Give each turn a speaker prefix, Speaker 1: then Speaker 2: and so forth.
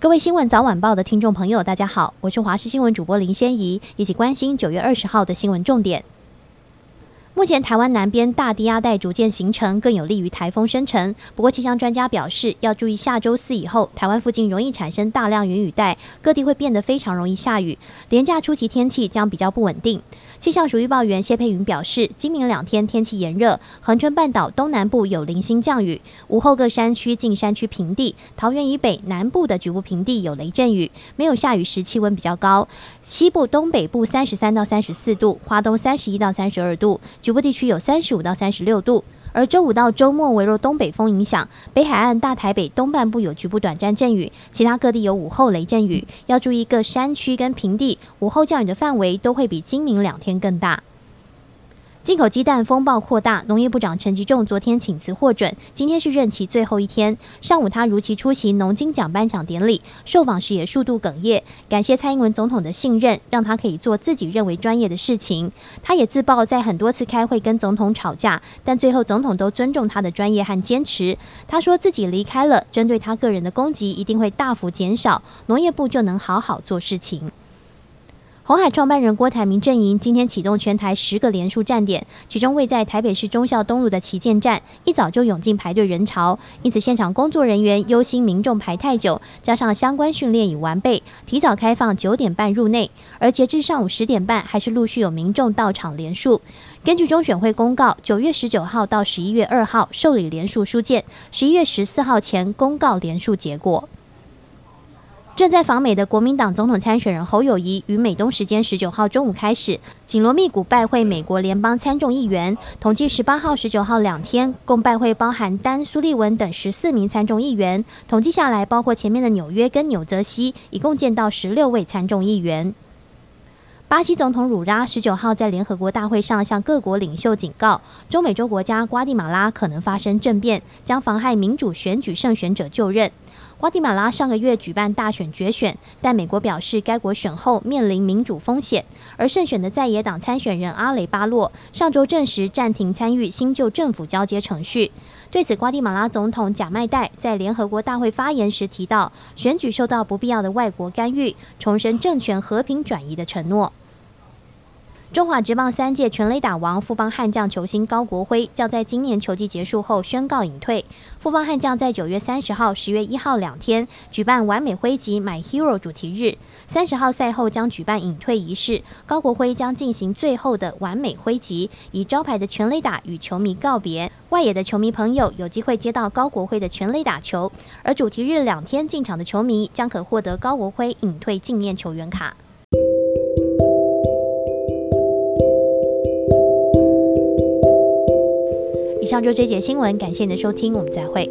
Speaker 1: 各位新闻早晚报的听众朋友，大家好，我是华视新闻主播林仙怡，一起关心九月二十号的新闻重点。目前台湾南边大低压带逐渐形成，更有利于台风生成。不过气象专家表示，要注意下周四以后，台湾附近容易产生大量云雨带，各地会变得非常容易下雨。连假初期天气将比较不稳定。气象署预报员谢佩云表示，今明两天天气炎热，恒春半岛东南部有零星降雨，午后各山区、近山区平地、桃园以北南部的局部平地有雷阵雨，没有下雨时气温比较高。西部、东北部三十三到三十四度，花东三十一到三十二度，局部地区有三十五到三十六度。而周五到周末，微弱东北风影响，北海岸、大台北东半部有局部短暂阵雨，其他各地有午后雷阵雨，要注意各山区跟平地午后降雨的范围都会比今明两天更大。进口鸡蛋风暴扩大，农业部长陈吉仲昨天请辞获准，今天是任期最后一天。上午他如期出席农金奖颁奖典礼，受访时也数度哽咽，感谢蔡英文总统的信任，让他可以做自己认为专业的事情。他也自曝在很多次开会跟总统吵架，但最后总统都尊重他的专业和坚持。他说自己离开了，针对他个人的攻击一定会大幅减少，农业部就能好好做事情。红海创办人郭台铭阵营今天启动全台十个连署站点，其中位在台北市忠孝东路的旗舰站，一早就涌进排队人潮，因此现场工作人员忧心民众排太久，加上相关训练已完备，提早开放九点半入内，而截至上午十点半，还是陆续有民众到场联署。根据中选会公告，九月十九号到十一月二号受理联署书件，十一月十四号前公告联署结果。正在访美的国民党总统参选人侯友谊，于美东时间十九号中午开始紧锣密鼓拜会美国联邦参众议员。统计十八号、十九号两天，共拜会包含丹、苏利文等十四名参众议员。统计下来，包括前面的纽约跟纽泽西，一共见到十六位参众议员。巴西总统鲁拉十九号在联合国大会上向各国领袖警告，中美洲国家瓜地马拉可能发生政变，将妨害民主选举胜选者就任。瓜地马拉上个月举办大选决选，但美国表示该国选后面临民主风险。而胜选的在野党参选人阿雷巴洛上周证实暂停参与新旧政府交接程序。对此，瓜地马拉总统贾麦代在联合国大会发言时提到，选举受到不必要的外国干预，重申政权和平转移的承诺。中华职棒三届全垒打王富邦悍将球星高国辉将在今年球季结束后宣告隐退。富邦悍将在九月三十号、十月一号两天举办完美挥击 My Hero 主题日，三十号赛后将举办隐退仪式，高国辉将进行最后的完美挥击，以招牌的全垒打与球迷告别。外野的球迷朋友有机会接到高国辉的全垒打球，而主题日两天进场的球迷将可获得高国辉隐退纪念球员卡。以上就这节新闻，感谢您的收听，我们再会。